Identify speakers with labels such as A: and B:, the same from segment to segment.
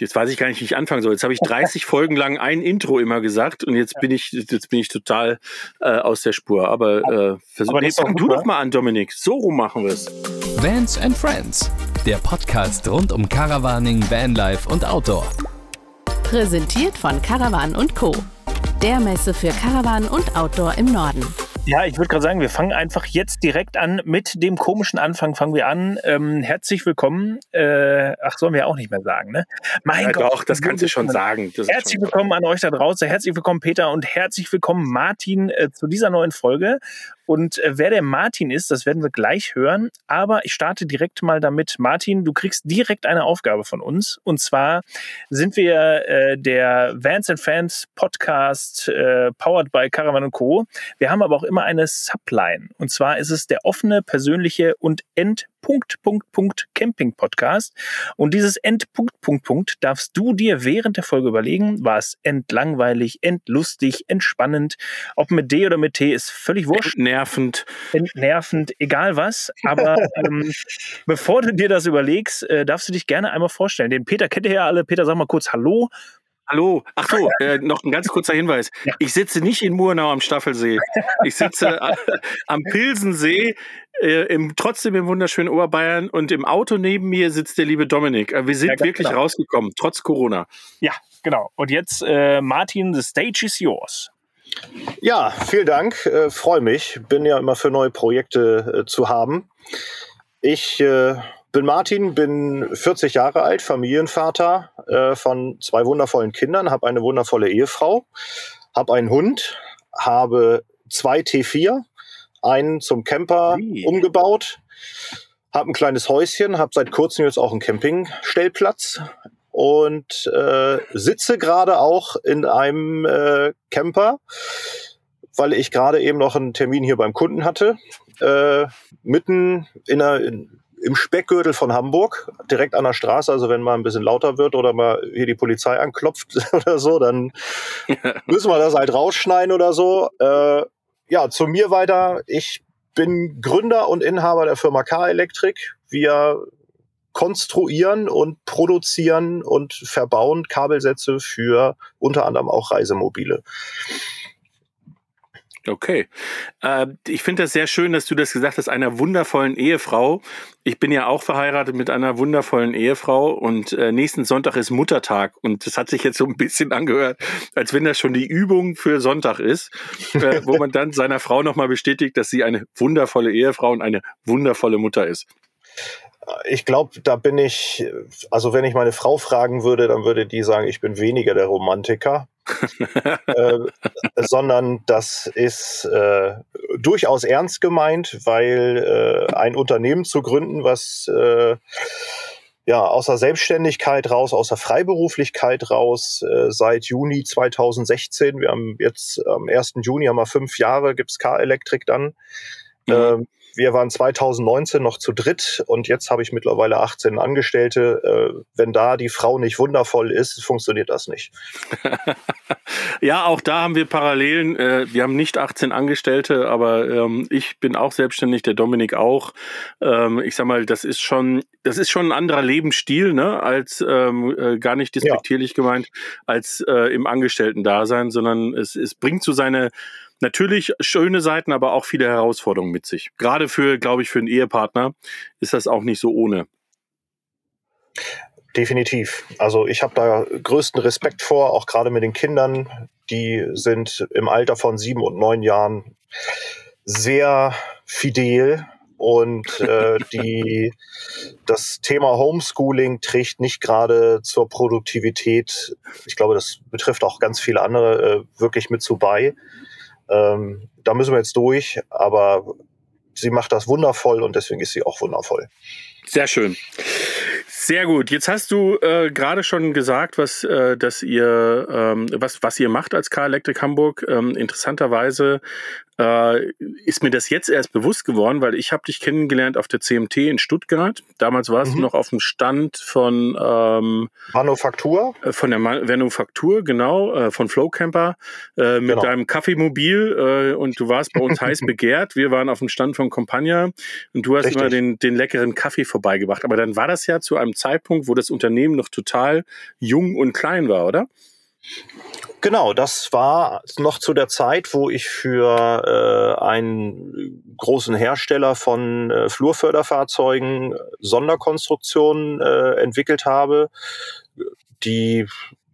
A: jetzt weiß ich gar nicht, wie ich anfangen soll. Jetzt habe ich 30 Folgen lang ein Intro immer gesagt und jetzt bin ich, jetzt bin ich total äh, aus der Spur. Aber äh, versuch, nee, fang du doch mal an, Dominik. So rum machen wir es.
B: Vans and Friends, der Podcast rund um Caravaning, Vanlife und Outdoor.
C: Präsentiert von Caravan und Co. Der Messe für Caravan und Outdoor im Norden.
D: Ja, ich würde gerade sagen, wir fangen einfach jetzt direkt an mit dem komischen Anfang. Fangen wir an. Ähm, herzlich willkommen. Äh, ach, sollen wir auch nicht mehr sagen, ne?
A: Mein ja, Gott, doch, das kannst du schon sagen.
D: Das herzlich willkommen an euch da draußen. Herzlich willkommen, Peter, und herzlich willkommen, Martin, äh, zu dieser neuen Folge. Und äh, wer der Martin ist, das werden wir gleich hören. Aber ich starte direkt mal damit. Martin, du kriegst direkt eine Aufgabe von uns. Und zwar sind wir äh, der Vans and Fans Podcast äh, powered by Caravan Co. Wir haben aber auch immer eine Subline. Und zwar ist es der offene, persönliche und end Punkt, Punkt, Punkt Camping Podcast. Und dieses End, Punkt, Punkt, Punkt darfst du dir während der Folge überlegen. War es entlangweilig, entlustig, entspannend? Ob mit D oder mit T ist völlig wurscht.
A: Nervend.
D: Entnervend, egal was. Aber ähm, bevor du dir das überlegst, äh, darfst du dich gerne einmal vorstellen. Den Peter kennt ihr ja alle. Peter, sag mal kurz Hallo.
A: Hallo. Ach so, äh, noch ein ganz kurzer Hinweis. Ja. Ich sitze nicht in Murnau am Staffelsee. Ich sitze am Pilsensee, äh, im, trotzdem im wunderschönen Oberbayern und im Auto neben mir sitzt der liebe Dominik. Äh, wir sind ja, wirklich genau. rausgekommen, trotz Corona.
D: Ja, genau. Und jetzt, äh, Martin, the stage is yours.
E: Ja, vielen Dank. Äh, Freue mich. Bin ja immer für neue Projekte äh, zu haben. Ich äh, bin Martin, bin 40 Jahre alt, Familienvater äh, von zwei wundervollen Kindern, habe eine wundervolle Ehefrau, habe einen Hund, habe zwei T4, einen zum Camper hey. umgebaut, habe ein kleines Häuschen, habe seit kurzem jetzt auch einen Campingstellplatz und äh, sitze gerade auch in einem äh, Camper, weil ich gerade eben noch einen Termin hier beim Kunden hatte, äh, mitten in einer, in, im Speckgürtel von Hamburg, direkt an der Straße. Also wenn mal ein bisschen lauter wird oder mal hier die Polizei anklopft oder so, dann müssen wir das halt rausschneiden oder so. Äh, ja, zu mir weiter. Ich bin Gründer und Inhaber der Firma K-Elektrik. Wir konstruieren und produzieren und verbauen Kabelsätze für unter anderem auch Reisemobile.
A: Okay. Äh, ich finde das sehr schön, dass du das gesagt hast, einer wundervollen Ehefrau. Ich bin ja auch verheiratet mit einer wundervollen Ehefrau und äh, nächsten Sonntag ist Muttertag und das hat sich jetzt so ein bisschen angehört, als wenn das schon die Übung für Sonntag ist, äh, wo man dann seiner Frau nochmal bestätigt, dass sie eine wundervolle Ehefrau und eine wundervolle Mutter ist.
E: Ich glaube, da bin ich, also wenn ich meine Frau fragen würde, dann würde die sagen, ich bin weniger der Romantiker. Äh, sondern das ist äh, durchaus ernst gemeint, weil äh, ein Unternehmen zu gründen, was äh, ja aus der Selbstständigkeit raus, aus der Freiberuflichkeit raus, äh, seit Juni 2016, wir haben jetzt am 1. Juni haben wir fünf Jahre, gibt's K-Elektrik dann. Mhm. Wir waren 2019 noch zu dritt und jetzt habe ich mittlerweile 18 Angestellte. Äh, wenn da die Frau nicht wundervoll ist, funktioniert das nicht.
A: ja, auch da haben wir Parallelen. Äh, wir haben nicht 18 Angestellte, aber ähm, ich bin auch selbstständig, der Dominik auch. Ähm, ich sag mal, das ist schon, das ist schon ein anderer Lebensstil, ne, als ähm, äh, gar nicht despektierlich ja. gemeint, als äh, im Angestellten-Dasein, sondern es, es bringt so seine natürlich schöne Seiten, aber auch viele Herausforderungen mit sich. Gerade für, glaube ich, für einen Ehepartner ist das auch nicht so ohne.
E: Definitiv. Also ich habe da größten Respekt vor, auch gerade mit den Kindern. Die sind im Alter von sieben und neun Jahren sehr fidel und äh, die das Thema Homeschooling trägt nicht gerade zur Produktivität. Ich glaube, das betrifft auch ganz viele andere äh, wirklich mit zu bei. Ähm, da müssen wir jetzt durch, aber sie macht das wundervoll und deswegen ist sie auch wundervoll.
A: Sehr schön. Sehr gut. Jetzt hast du äh, gerade schon gesagt, was, äh, dass ihr, ähm, was, was ihr macht als K-Electric Hamburg. Ähm, interessanterweise äh, ist mir das jetzt erst bewusst geworden, weil ich habe dich kennengelernt auf der CMT in Stuttgart. Damals warst mhm. du noch auf dem Stand von
E: ähm, Manufaktur.
A: Äh, von der Manufaktur, genau, äh, von Flowcamper äh, mit genau. deinem Kaffeemobil äh, und du warst bei uns heiß begehrt. Wir waren auf dem Stand von Compagna und du hast Richtig. immer den, den leckeren Kaffee vorbeigebracht. Aber dann war das ja zu einem Zeitpunkt, wo das Unternehmen noch total jung und klein war, oder?
E: Genau, das war noch zu der Zeit, wo ich für äh, einen großen Hersteller von äh, Flurförderfahrzeugen Sonderkonstruktionen äh, entwickelt habe, die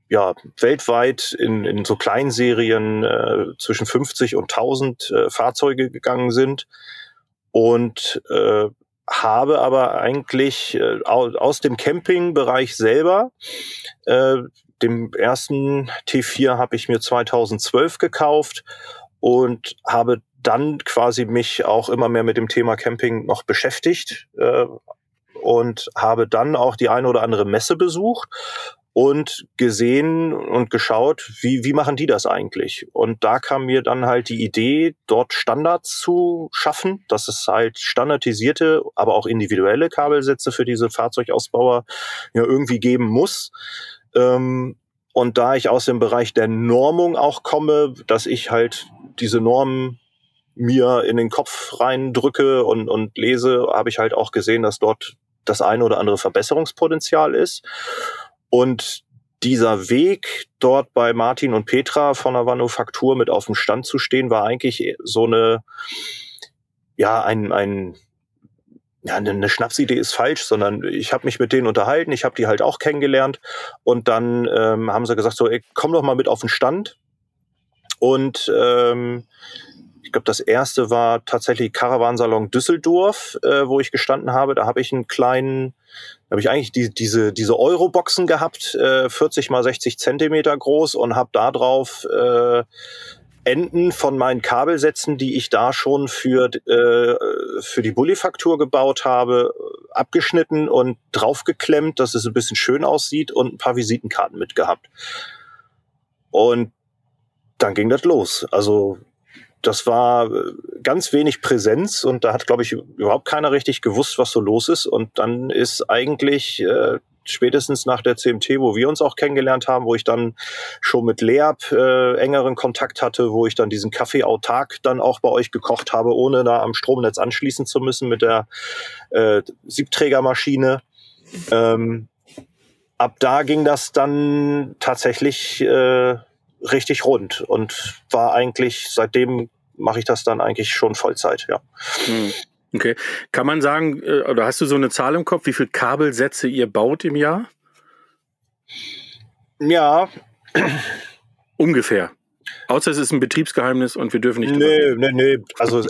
E: ja weltweit in, in so Kleinserien äh, zwischen 50 und 1000 äh, Fahrzeuge gegangen sind und äh, habe aber eigentlich äh, aus dem Campingbereich selber äh, dem ersten T4 habe ich mir 2012 gekauft und habe dann quasi mich auch immer mehr mit dem Thema Camping noch beschäftigt äh, und habe dann auch die eine oder andere Messe besucht und gesehen und geschaut, wie, wie machen die das eigentlich? Und da kam mir dann halt die Idee, dort Standards zu schaffen, dass es halt standardisierte, aber auch individuelle Kabelsätze für diese Fahrzeugausbauer ja irgendwie geben muss. Ähm, und da ich aus dem Bereich der Normung auch komme, dass ich halt diese Normen mir in den Kopf reindrücke und, und lese, habe ich halt auch gesehen, dass dort das eine oder andere Verbesserungspotenzial ist. Und dieser Weg, dort bei Martin und Petra von der Manufaktur mit auf dem Stand zu stehen, war eigentlich so eine, ja, ein, ein ja, eine Schnapsidee ist falsch, sondern ich habe mich mit denen unterhalten, ich habe die halt auch kennengelernt und dann ähm, haben sie gesagt, so, ey, komm doch mal mit auf den Stand. Und ähm, ich glaube, das erste war tatsächlich Caravansalon Düsseldorf, äh, wo ich gestanden habe. Da habe ich einen kleinen, habe ich eigentlich die, diese, diese Euro-Boxen gehabt, äh, 40 mal 60 Zentimeter groß und habe da drauf äh, Enden von meinen Kabelsätzen, die ich da schon für, äh, für die Bullifaktur gebaut habe, abgeschnitten und draufgeklemmt, dass es ein bisschen schön aussieht und ein paar Visitenkarten mitgehabt. Und dann ging das los. Also das war ganz wenig Präsenz und da hat, glaube ich, überhaupt keiner richtig gewusst, was so los ist. Und dann ist eigentlich äh, spätestens nach der CMT, wo wir uns auch kennengelernt haben, wo ich dann schon mit Leab äh, engeren Kontakt hatte, wo ich dann diesen Kaffee autark dann auch bei euch gekocht habe, ohne da am Stromnetz anschließen zu müssen mit der äh, Siebträgermaschine. Ähm, ab da ging das dann tatsächlich äh, richtig rund und war eigentlich seitdem mache ich das dann eigentlich schon Vollzeit, ja. Hm.
A: Okay. Kann man sagen, äh, oder hast du so eine Zahl im Kopf, wie viele Kabelsätze ihr baut im Jahr?
E: Ja.
A: Ungefähr. Außer es ist ein Betriebsgeheimnis und wir dürfen nicht.
E: Nee, nee, nee. Also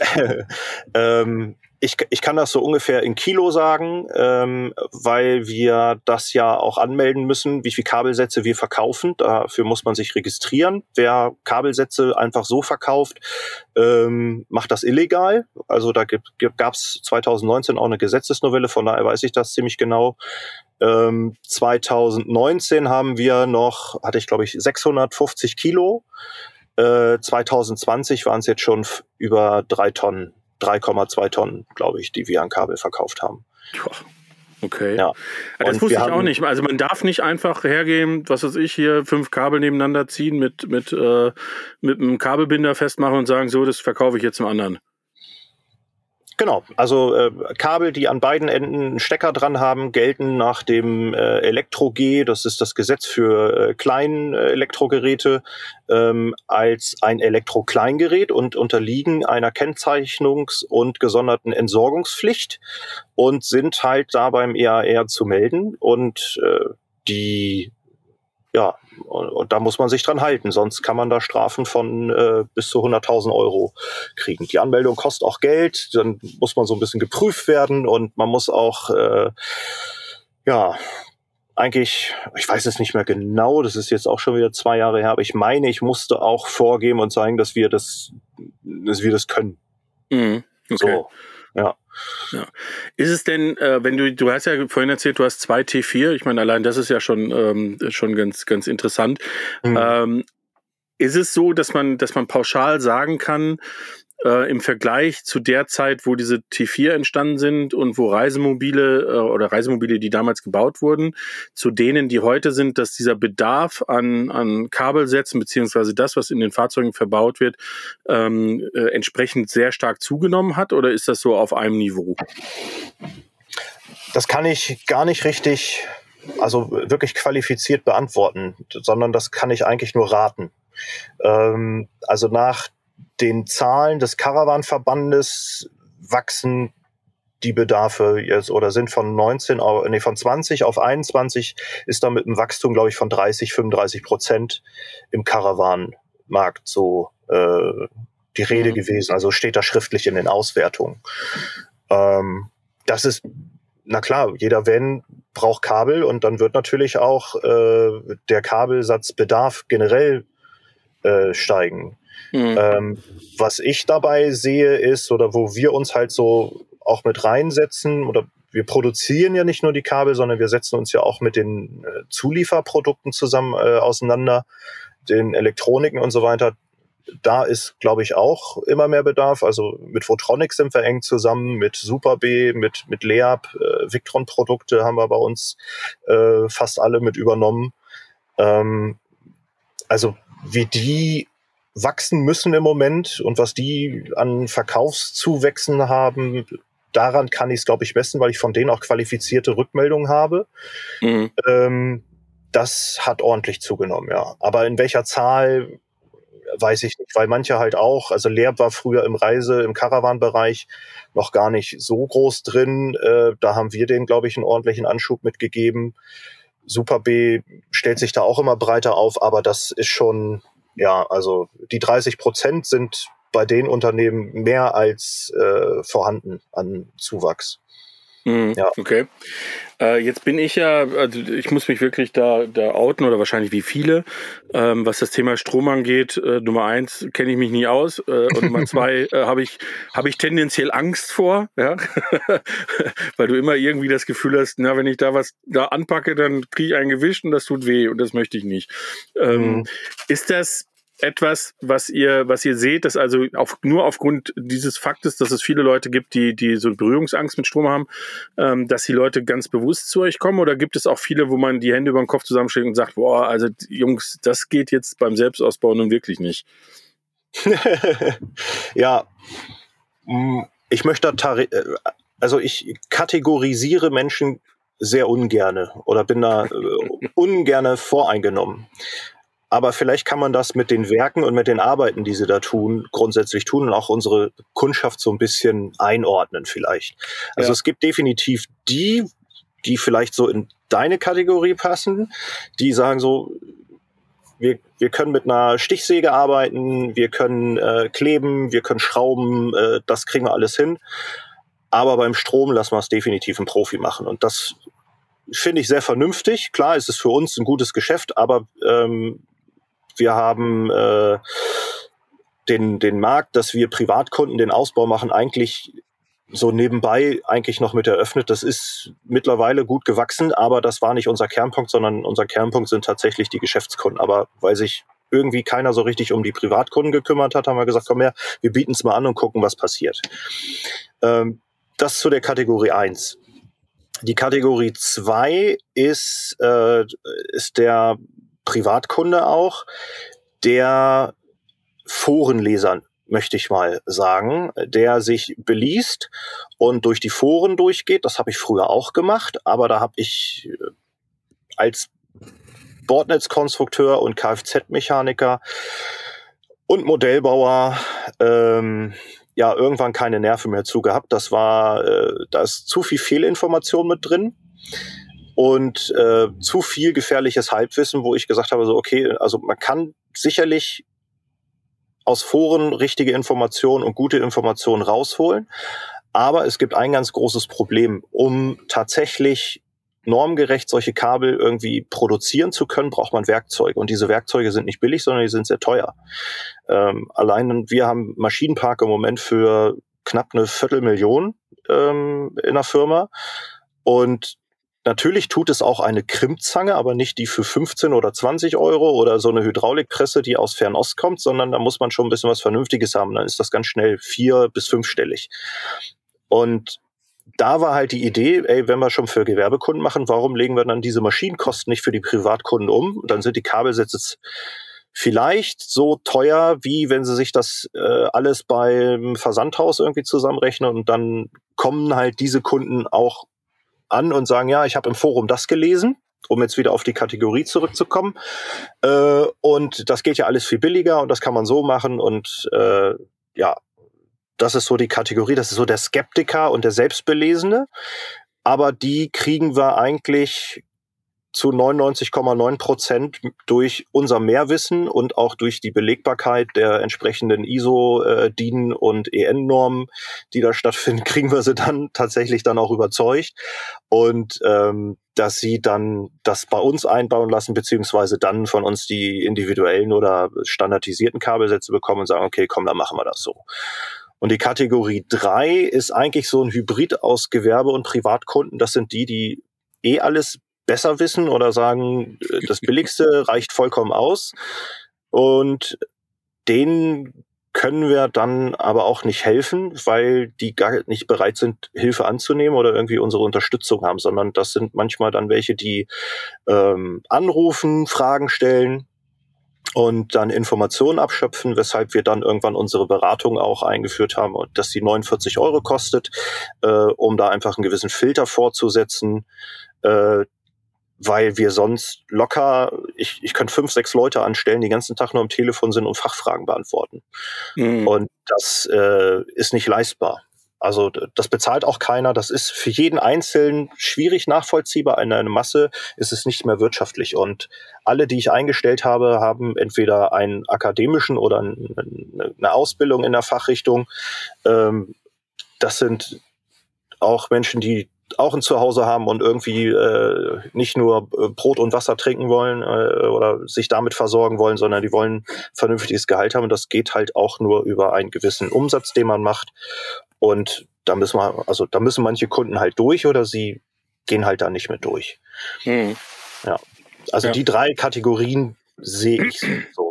E: ähm, ich, ich kann das so ungefähr in Kilo sagen, ähm, weil wir das ja auch anmelden müssen, wie viel Kabelsätze wir verkaufen. Dafür muss man sich registrieren. Wer Kabelsätze einfach so verkauft, ähm, macht das illegal. Also da gab es 2019 auch eine Gesetzesnovelle, von daher weiß ich das ziemlich genau. Ähm, 2019 haben wir noch, hatte ich glaube ich 650 Kilo. Äh, 2020 waren es jetzt schon über drei Tonnen 3,2 Tonnen, glaube ich, die wir an Kabel verkauft haben.
A: Okay. Ja. Das wusste ich auch nicht. Also man darf nicht einfach hergehen, was weiß ich, hier fünf Kabel nebeneinander ziehen, mit, mit, äh, mit einem Kabelbinder festmachen und sagen, so, das verkaufe ich jetzt zum anderen.
E: Genau, also äh, Kabel, die an beiden Enden einen Stecker dran haben, gelten nach dem äh, Elektro-G, das ist das Gesetz für äh, kleinen Elektrogeräte, ähm, als ein Elektro-Kleingerät und unterliegen einer Kennzeichnungs- und gesonderten Entsorgungspflicht und sind halt da beim EAR zu melden. Und äh, die ja, und, da muss man sich dran halten, sonst kann man da Strafen von äh, bis zu 100.000 Euro kriegen. Die Anmeldung kostet auch Geld, dann muss man so ein bisschen geprüft werden und man muss auch, äh, ja, eigentlich, ich weiß es nicht mehr genau, das ist jetzt auch schon wieder zwei Jahre her, aber ich meine, ich musste auch vorgeben und zeigen, dass wir das, dass wir das können.
A: Mhm, okay. So,
E: ja.
A: Ja. Ist es denn, äh, wenn du, du hast ja vorhin erzählt, du hast zwei T4, ich meine, allein das ist ja schon, ähm, schon ganz, ganz interessant. Mhm. Ähm, ist es so, dass man, dass man pauschal sagen kann, äh, im Vergleich zu der Zeit, wo diese T4 entstanden sind und wo Reisemobile äh, oder Reisemobile, die damals gebaut wurden, zu denen, die heute sind, dass dieser Bedarf an, an Kabelsätzen beziehungsweise das, was in den Fahrzeugen verbaut wird, ähm, äh, entsprechend sehr stark zugenommen hat oder ist das so auf einem Niveau?
E: das kann ich gar nicht richtig, also wirklich qualifiziert beantworten, sondern das kann ich eigentlich nur raten. Ähm, also nach den Zahlen des Caravan-Verbandes wachsen die Bedarfe jetzt oder sind von 19 auf, nee, von 20 auf 21 ist da mit einem Wachstum, glaube ich, von 30, 35 Prozent im Caravan-Markt so äh, die Rede mhm. gewesen. Also steht da schriftlich in den Auswertungen. Ähm, das ist, na klar, jeder Van braucht Kabel und dann wird natürlich auch äh, der Kabelsatzbedarf generell äh, steigen. Mhm. Ähm, was ich dabei sehe ist, oder wo wir uns halt so auch mit reinsetzen, oder wir produzieren ja nicht nur die Kabel, sondern wir setzen uns ja auch mit den äh, Zulieferprodukten zusammen äh, auseinander, den Elektroniken und so weiter. Da ist, glaube ich, auch immer mehr Bedarf. Also mit Votronic sind wir eng zusammen, mit Super B, mit, mit Leab, äh, Victron-Produkte haben wir bei uns äh, fast alle mit übernommen. Ähm, also wie die wachsen müssen im Moment und was die an Verkaufszuwächsen haben, daran kann ich es, glaube ich, messen, weil ich von denen auch qualifizierte Rückmeldungen habe. Mhm. Ähm, das hat ordentlich zugenommen, ja. Aber in welcher Zahl weiß ich nicht, weil manche halt auch, also Leer war früher im Reise, im Caravan-Bereich noch gar nicht so groß drin. Äh, da haben wir denen, glaube ich, einen ordentlichen Anschub mitgegeben. Super B stellt sich da auch immer breiter auf, aber das ist schon, ja, also die 30 Prozent sind bei den Unternehmen mehr als äh, vorhanden an Zuwachs.
A: Mhm, ja. Okay. Äh, jetzt bin ich ja, also ich muss mich wirklich da, da outen oder wahrscheinlich wie viele, ähm, was das Thema Strom angeht. Äh, Nummer eins kenne ich mich nie aus äh, und Nummer zwei äh, habe ich habe ich tendenziell Angst vor, ja, weil du immer irgendwie das Gefühl hast, na wenn ich da was da anpacke, dann kriege ich ein Gewicht und das tut weh und das möchte ich nicht. Ähm, mhm. Ist das etwas, was ihr, was ihr seht, dass also auf, nur aufgrund dieses Faktes, dass es viele Leute gibt, die, die so Berührungsangst mit Strom haben, ähm, dass die Leute ganz bewusst zu euch kommen? Oder gibt es auch viele, wo man die Hände über den Kopf zusammenschlägt und sagt, boah, also Jungs, das geht jetzt beim Selbstausbau nun wirklich nicht?
E: ja, mm, ich möchte da, äh, also ich kategorisiere Menschen sehr ungerne oder bin da äh, ungerne voreingenommen. Aber vielleicht kann man das mit den Werken und mit den Arbeiten, die sie da tun, grundsätzlich tun und auch unsere Kundschaft so ein bisschen einordnen vielleicht. Also ja. es gibt definitiv die, die vielleicht so in deine Kategorie passen, die sagen so, wir, wir können mit einer Stichsäge arbeiten, wir können äh, kleben, wir können schrauben, äh, das kriegen wir alles hin. Aber beim Strom lassen wir es definitiv ein Profi machen. Und das finde ich sehr vernünftig. Klar, es ist für uns ein gutes Geschäft, aber ähm, wir haben äh, den, den Markt, dass wir Privatkunden den Ausbau machen, eigentlich so nebenbei eigentlich noch mit eröffnet. Das ist mittlerweile gut gewachsen, aber das war nicht unser Kernpunkt, sondern unser Kernpunkt sind tatsächlich die Geschäftskunden. Aber weil sich irgendwie keiner so richtig um die Privatkunden gekümmert hat, haben wir gesagt, komm her, wir bieten es mal an und gucken, was passiert. Ähm, das zu der Kategorie 1. Die Kategorie 2 ist, äh, ist der Privatkunde auch, der Forenleser möchte ich mal sagen, der sich beliest und durch die Foren durchgeht. Das habe ich früher auch gemacht, aber da habe ich äh, als Bordnetzkonstrukteur und Kfz-Mechaniker und Modellbauer ähm, ja irgendwann keine Nerven mehr zu gehabt. Das war, äh, da ist zu viel Fehlinformation mit drin und äh, zu viel gefährliches Halbwissen, wo ich gesagt habe, so okay, also man kann sicherlich aus Foren richtige Informationen und gute Informationen rausholen, aber es gibt ein ganz großes Problem, um tatsächlich normgerecht solche Kabel irgendwie produzieren zu können, braucht man Werkzeuge. Und diese Werkzeuge sind nicht billig, sondern die sind sehr teuer. Ähm, allein wir haben Maschinenpark im Moment für knapp eine Viertelmillion ähm, in der Firma. Und Natürlich tut es auch eine Krimmzange, aber nicht die für 15 oder 20 Euro oder so eine Hydraulikpresse, die aus Fernost kommt, sondern da muss man schon ein bisschen was Vernünftiges haben. Dann ist das ganz schnell vier- bis fünfstellig. Und da war halt die Idee, ey, wenn wir schon für Gewerbekunden machen, warum legen wir dann diese Maschinenkosten nicht für die Privatkunden um? Dann sind die Kabelsätze vielleicht so teuer, wie wenn sie sich das äh, alles beim Versandhaus irgendwie zusammenrechnen und dann kommen halt diese Kunden auch an und sagen, ja, ich habe im Forum das gelesen um jetzt wieder auf die Kategorie zurückzukommen. Äh, und das geht ja alles viel billiger und das kann man so machen. Und äh, ja, das ist so die Kategorie, das ist so der Skeptiker und der Selbstbelesene. Aber die kriegen wir eigentlich zu 99,9 Prozent durch unser Mehrwissen und auch durch die Belegbarkeit der entsprechenden ISO, äh, DIN und EN-Normen, die da stattfinden, kriegen wir sie dann tatsächlich dann auch überzeugt und ähm, dass sie dann das bei uns einbauen lassen, beziehungsweise dann von uns die individuellen oder standardisierten Kabelsätze bekommen und sagen, okay, komm, dann machen wir das so. Und die Kategorie drei ist eigentlich so ein Hybrid aus Gewerbe- und Privatkunden. Das sind die, die eh alles besser wissen oder sagen, äh, das Billigste reicht vollkommen aus. Und denen können wir dann aber auch nicht helfen, weil die gar nicht bereit sind, Hilfe anzunehmen oder irgendwie unsere Unterstützung haben, sondern das sind manchmal dann welche, die ähm, anrufen, Fragen stellen und dann Informationen abschöpfen, weshalb wir dann irgendwann unsere Beratung auch eingeführt haben und dass die 49 Euro kostet, äh, um da einfach einen gewissen Filter vorzusetzen, äh, weil wir sonst locker, ich, ich könnte fünf, sechs Leute anstellen, die den ganzen Tag nur am Telefon sind und Fachfragen beantworten. Mhm. Und das äh, ist nicht leistbar. Also das bezahlt auch keiner. Das ist für jeden Einzelnen schwierig nachvollziehbar. In einer Masse ist es nicht mehr wirtschaftlich. Und alle, die ich eingestellt habe, haben entweder einen akademischen oder eine Ausbildung in der Fachrichtung. Ähm, das sind auch Menschen, die auch ein Zuhause haben und irgendwie äh, nicht nur äh, Brot und Wasser trinken wollen äh, oder sich damit versorgen wollen, sondern die wollen vernünftiges Gehalt haben. Und das geht halt auch nur über einen gewissen Umsatz, den man macht. Und da müssen wir, also da müssen manche Kunden halt durch oder sie gehen halt da nicht mehr durch. Mhm. Ja. Also ja. die drei Kategorien sehe ich so.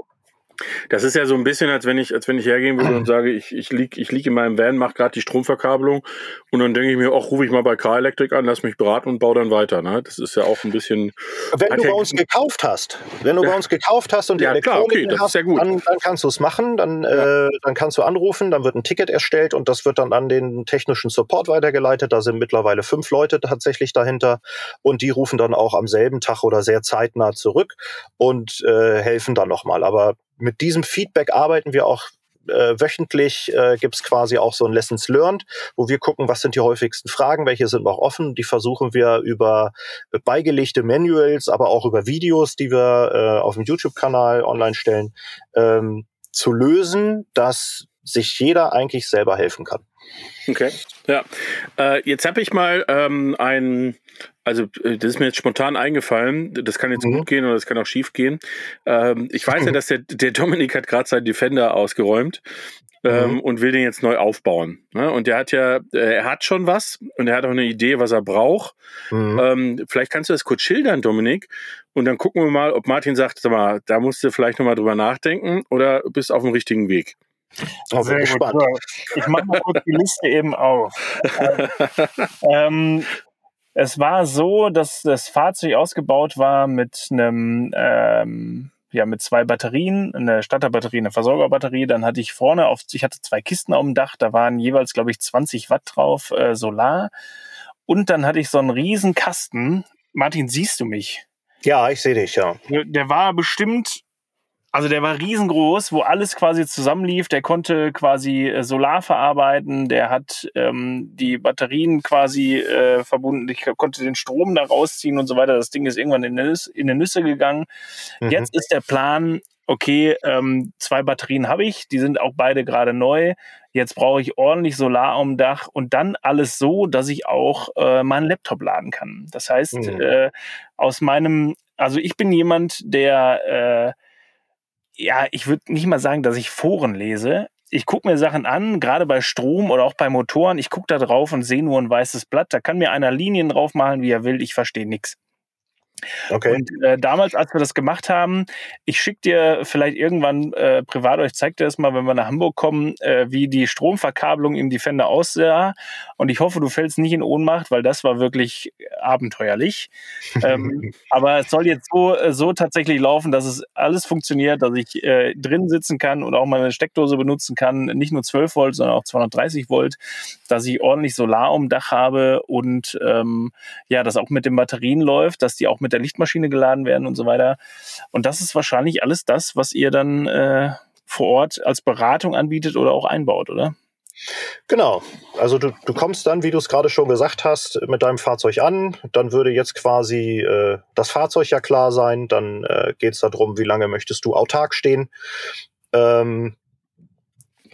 A: Das ist ja so ein bisschen, als wenn ich, als wenn ich hergehen würde und sage, ich, ich liege ich lieg in meinem Van, mache gerade die Stromverkabelung und dann denke ich mir, ach, rufe ich mal bei Car Electric an, lass mich beraten und baue dann weiter. Ne? Das ist ja auch ein bisschen.
E: Wenn du bei uns gekauft hast, wenn du bei uns gekauft hast und die ja, Elektronik klar, okay, hast, ja dann, dann, kannst du es machen, dann, ja. äh, dann kannst du anrufen, dann wird ein Ticket erstellt und das wird dann an den technischen Support weitergeleitet. Da sind mittlerweile fünf Leute tatsächlich dahinter und die rufen dann auch am selben Tag oder sehr zeitnah zurück und äh, helfen dann nochmal. Aber mit diesem Feedback arbeiten wir auch äh, wöchentlich äh, gibt es quasi auch so ein Lessons Learned, wo wir gucken, was sind die häufigsten Fragen, welche sind noch offen. Die versuchen wir über beigelegte Manuals, aber auch über Videos, die wir äh, auf dem YouTube-Kanal online stellen, ähm, zu lösen, dass sich jeder eigentlich selber helfen kann.
A: Okay, ja. Äh, jetzt habe ich mal ähm, ein also äh, das ist mir jetzt spontan eingefallen. Das kann jetzt mhm. gut gehen oder das kann auch schief gehen. Ähm, ich weiß ja, dass der, der Dominik hat gerade seinen Defender ausgeräumt. Ähm, mhm. und will den jetzt neu aufbauen. Ne? Und der hat ja, äh, er hat schon was und er hat auch eine Idee, was er braucht. Mhm. Ähm, vielleicht kannst du das kurz schildern, Dominik. Und dann gucken wir mal, ob Martin sagt, sag mal, da musst du vielleicht nochmal drüber nachdenken oder bist auf dem richtigen Weg.
D: Sehr gut. Ich mache mal kurz die Liste eben auf. ähm, es war so, dass das Fahrzeug ausgebaut war mit einem, ähm, ja, mit zwei Batterien, eine Starterbatterie, eine Versorgerbatterie. Dann hatte ich vorne auf, ich hatte zwei Kisten auf dem Dach, da waren jeweils, glaube ich, 20 Watt drauf, äh, Solar. Und dann hatte ich so einen riesen Kasten. Martin, siehst du mich?
E: Ja, ich sehe dich, ja.
D: Der war bestimmt also der war riesengroß, wo alles quasi zusammenlief. Der konnte quasi äh, Solar verarbeiten, der hat ähm, die Batterien quasi äh, verbunden, ich konnte den Strom da rausziehen und so weiter. Das Ding ist irgendwann in die Nüsse, in die Nüsse gegangen. Mhm. Jetzt ist der Plan, okay, ähm, zwei Batterien habe ich, die sind auch beide gerade neu. Jetzt brauche ich ordentlich Solar am Dach und dann alles so, dass ich auch äh, meinen Laptop laden kann. Das heißt, mhm. äh, aus meinem, also ich bin jemand, der äh, ja, ich würde nicht mal sagen, dass ich Foren lese. Ich gucke mir Sachen an, gerade bei Strom oder auch bei Motoren. Ich gucke da drauf und sehe nur ein weißes Blatt. Da kann mir einer Linien drauf machen, wie er will. Ich verstehe nichts. Okay. Und äh, damals, als wir das gemacht haben, ich schicke dir vielleicht irgendwann äh, privat, ich zeige dir das mal, wenn wir nach Hamburg kommen, äh, wie die Stromverkabelung im Defender aussah. Und ich hoffe, du fällst nicht in Ohnmacht, weil das war wirklich abenteuerlich. ähm, aber es soll jetzt so, äh, so tatsächlich laufen, dass es alles funktioniert, dass ich äh, drin sitzen kann und auch meine Steckdose benutzen kann. Nicht nur 12 Volt, sondern auch 230 Volt, dass ich ordentlich Solar um Dach habe und ähm, ja, das auch mit den Batterien läuft, dass die auch mit mit der Lichtmaschine geladen werden und so weiter. Und das ist wahrscheinlich alles das, was ihr dann äh, vor Ort als Beratung anbietet oder auch einbaut, oder?
E: Genau. Also du, du kommst dann, wie du es gerade schon gesagt hast, mit deinem Fahrzeug an. Dann würde jetzt quasi äh, das Fahrzeug ja klar sein. Dann äh, geht es darum, wie lange möchtest du autark stehen. Ähm,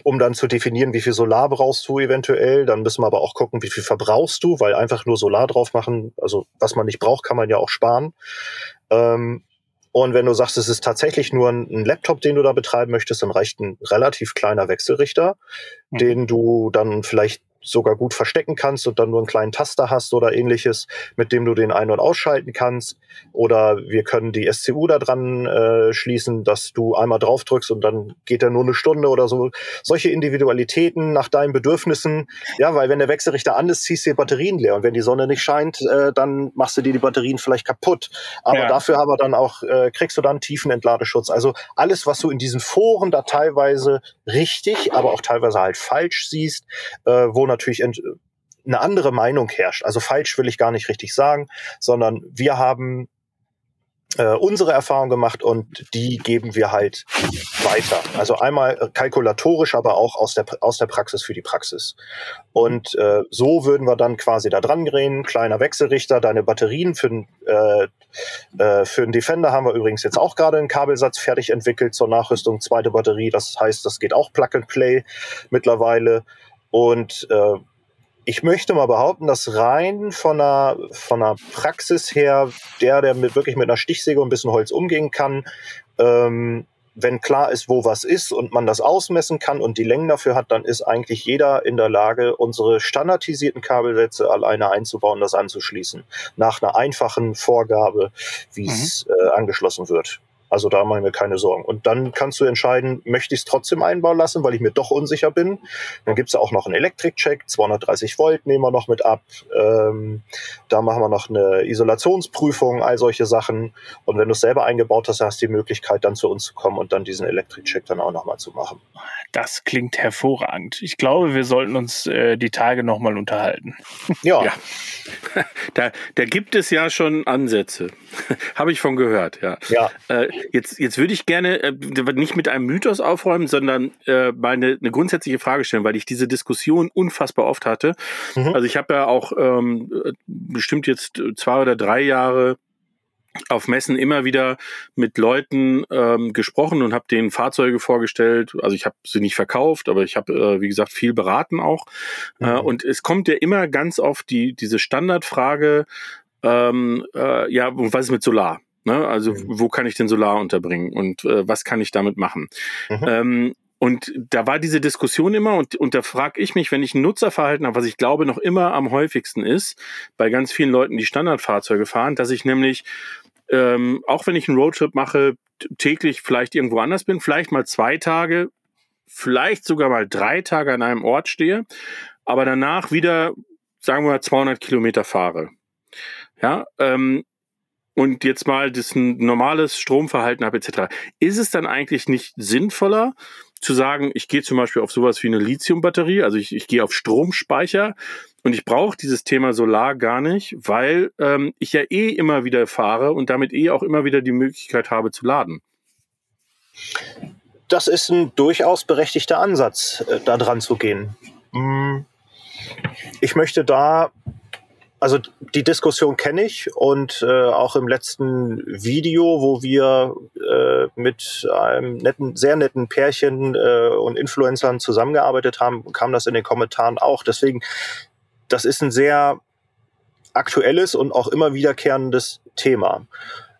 E: um dann zu definieren, wie viel Solar brauchst du eventuell. Dann müssen wir aber auch gucken, wie viel verbrauchst du, weil einfach nur Solar drauf machen, also was man nicht braucht, kann man ja auch sparen. Ähm, und wenn du sagst, es ist tatsächlich nur ein, ein, Laptop, den du da betreiben möchtest, dann reicht ein relativ kleiner Wechselrichter, mhm. den du dann vielleicht sogar gut verstecken kannst und dann nur einen kleinen Taster hast oder ähnliches, mit dem du den ein- und ausschalten kannst. Oder wir können die SCU da dran äh, schließen, dass du einmal drauf drückst und dann geht er nur eine Stunde oder so. Solche Individualitäten nach deinen Bedürfnissen. Ja, weil wenn der Wechselrichter an ist, ziehst du die Batterien leer. Und wenn die Sonne nicht scheint, äh, dann machst du dir die Batterien vielleicht kaputt. Aber ja. dafür aber dann auch, äh, kriegst du dann tiefen Entladeschutz. Also alles, was du in diesen Foren da teilweise richtig, aber auch teilweise halt falsch siehst, äh, wo natürlich eine andere Meinung herrscht. Also falsch will ich gar nicht richtig sagen, sondern wir haben äh, unsere Erfahrung gemacht und die geben wir halt weiter. Also einmal kalkulatorisch, aber auch aus der, aus der Praxis für die Praxis. Und äh, so würden wir dann quasi da dran gehen. Kleiner Wechselrichter, deine Batterien für, äh, äh, für den Defender haben wir übrigens jetzt auch gerade einen Kabelsatz fertig entwickelt zur Nachrüstung. Zweite Batterie, das heißt, das geht auch Plug and Play mittlerweile. Und äh, ich möchte mal behaupten, dass rein von einer, von einer Praxis her, der, der mit, wirklich mit einer Stichsäge und ein bisschen Holz umgehen kann, ähm, wenn klar ist, wo was ist und man das ausmessen kann und die Längen dafür hat, dann ist eigentlich jeder in der Lage, unsere standardisierten Kabelsätze alleine einzubauen, das anzuschließen. Nach einer einfachen Vorgabe, wie es mhm. äh, angeschlossen wird. Also da machen wir keine Sorgen. Und dann kannst du entscheiden, möchte ich es trotzdem einbauen lassen, weil ich mir doch unsicher bin. Dann gibt es auch noch einen Elektrik-Check, 230 Volt nehmen wir noch mit ab. Ähm, da machen wir noch eine Isolationsprüfung, all solche Sachen. Und wenn du es selber eingebaut hast, hast du die Möglichkeit, dann zu uns zu kommen und dann diesen Elektrik-Check dann auch nochmal zu machen.
D: Das klingt hervorragend. Ich glaube, wir sollten uns äh, die Tage nochmal unterhalten.
A: Ja. ja. Da, da gibt es ja schon Ansätze. Habe ich von gehört, ja.
E: Ja.
A: Äh, Jetzt, jetzt würde ich gerne äh, nicht mit einem Mythos aufräumen, sondern äh, mal eine, eine grundsätzliche Frage stellen, weil ich diese Diskussion unfassbar oft hatte. Mhm. Also ich habe ja auch ähm, bestimmt jetzt zwei oder drei Jahre auf Messen immer wieder mit Leuten ähm, gesprochen und habe denen Fahrzeuge vorgestellt. Also ich habe sie nicht verkauft, aber ich habe, äh, wie gesagt, viel beraten auch. Äh, mhm. Äh, und es kommt ja immer ganz oft die, diese Standardfrage, ähm, äh, ja, was ist mit Solar? Ne? Also mhm. wo kann ich den Solar unterbringen und äh, was kann ich damit machen? Mhm. Ähm, und da war diese Diskussion immer, und, und da frage ich mich, wenn ich ein Nutzerverhalten habe, was ich glaube noch immer am häufigsten ist, bei ganz vielen Leuten, die Standardfahrzeuge fahren, dass ich nämlich, ähm, auch wenn ich einen Roadtrip mache, täglich vielleicht irgendwo anders bin, vielleicht mal zwei Tage, vielleicht sogar mal drei Tage an einem Ort stehe, aber danach wieder, sagen wir mal, 200 Kilometer fahre. Ja, ähm, und jetzt mal das normales Stromverhalten habe etc. Ist es dann eigentlich nicht sinnvoller zu sagen, ich gehe zum Beispiel auf sowas wie eine Lithiumbatterie, also ich, ich gehe auf Stromspeicher und ich brauche dieses Thema Solar gar nicht, weil ähm, ich ja eh immer wieder fahre und damit eh auch immer wieder die Möglichkeit habe zu laden.
E: Das ist ein durchaus berechtigter Ansatz, äh, da dran zu gehen. Hm. Ich möchte da also die Diskussion kenne ich und äh, auch im letzten Video, wo wir äh, mit einem netten, sehr netten Pärchen äh, und Influencern zusammengearbeitet haben, kam das in den Kommentaren auch. Deswegen, das ist ein sehr aktuelles und auch immer wiederkehrendes Thema.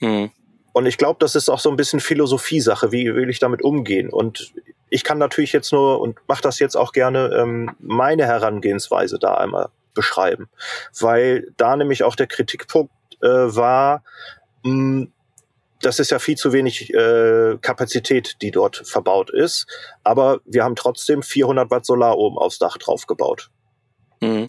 E: Mhm. Und ich glaube, das ist auch so ein bisschen Philosophiesache. Wie will ich damit umgehen? Und ich kann natürlich jetzt nur und mache das jetzt auch gerne ähm, meine Herangehensweise da einmal beschreiben, weil da nämlich auch der Kritikpunkt äh, war, mh, das ist ja viel zu wenig äh, Kapazität, die dort verbaut ist. Aber wir haben trotzdem 400 Watt Solar oben aufs Dach draufgebaut.
A: Mhm.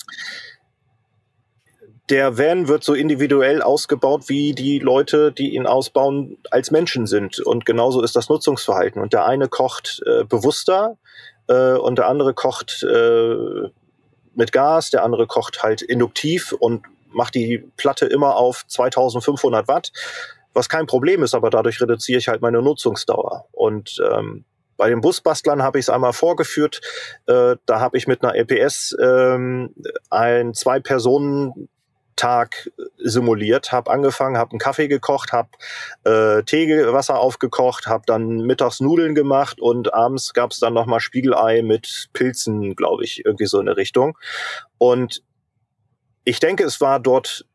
E: Der Van wird so individuell ausgebaut, wie die Leute, die ihn ausbauen, als Menschen sind. Und genauso ist das Nutzungsverhalten. Und der eine kocht äh, bewusster äh, und der andere kocht äh, mit Gas, der andere kocht halt induktiv und macht die Platte immer auf 2500 Watt was kein Problem ist, aber dadurch reduziere ich halt meine Nutzungsdauer. Und ähm, bei den Busbastlern habe ich es einmal vorgeführt. Äh, da habe ich mit einer LPS ähm, ein Zwei-Personen-Tag simuliert, habe angefangen, habe einen Kaffee gekocht, habe äh, Teewasser aufgekocht, habe dann mittags Nudeln gemacht und abends gab es dann nochmal Spiegelei mit Pilzen, glaube ich, irgendwie so in der Richtung. Und ich denke, es war dort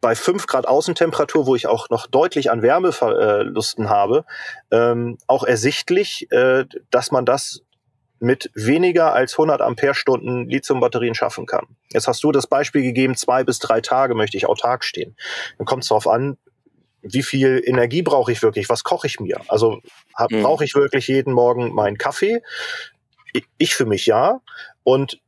E: bei 5 Grad Außentemperatur, wo ich auch noch deutlich an Wärmeverlusten habe, ähm, auch ersichtlich, äh, dass man das mit weniger als 100 Ampere-Stunden Lithium-Batterien schaffen kann. Jetzt hast du das Beispiel gegeben, zwei bis drei Tage möchte ich autark stehen. Dann kommt es darauf an, wie viel Energie brauche ich wirklich? Was koche ich mir? Also mhm. brauche ich wirklich jeden Morgen meinen Kaffee? Ich für mich ja. Und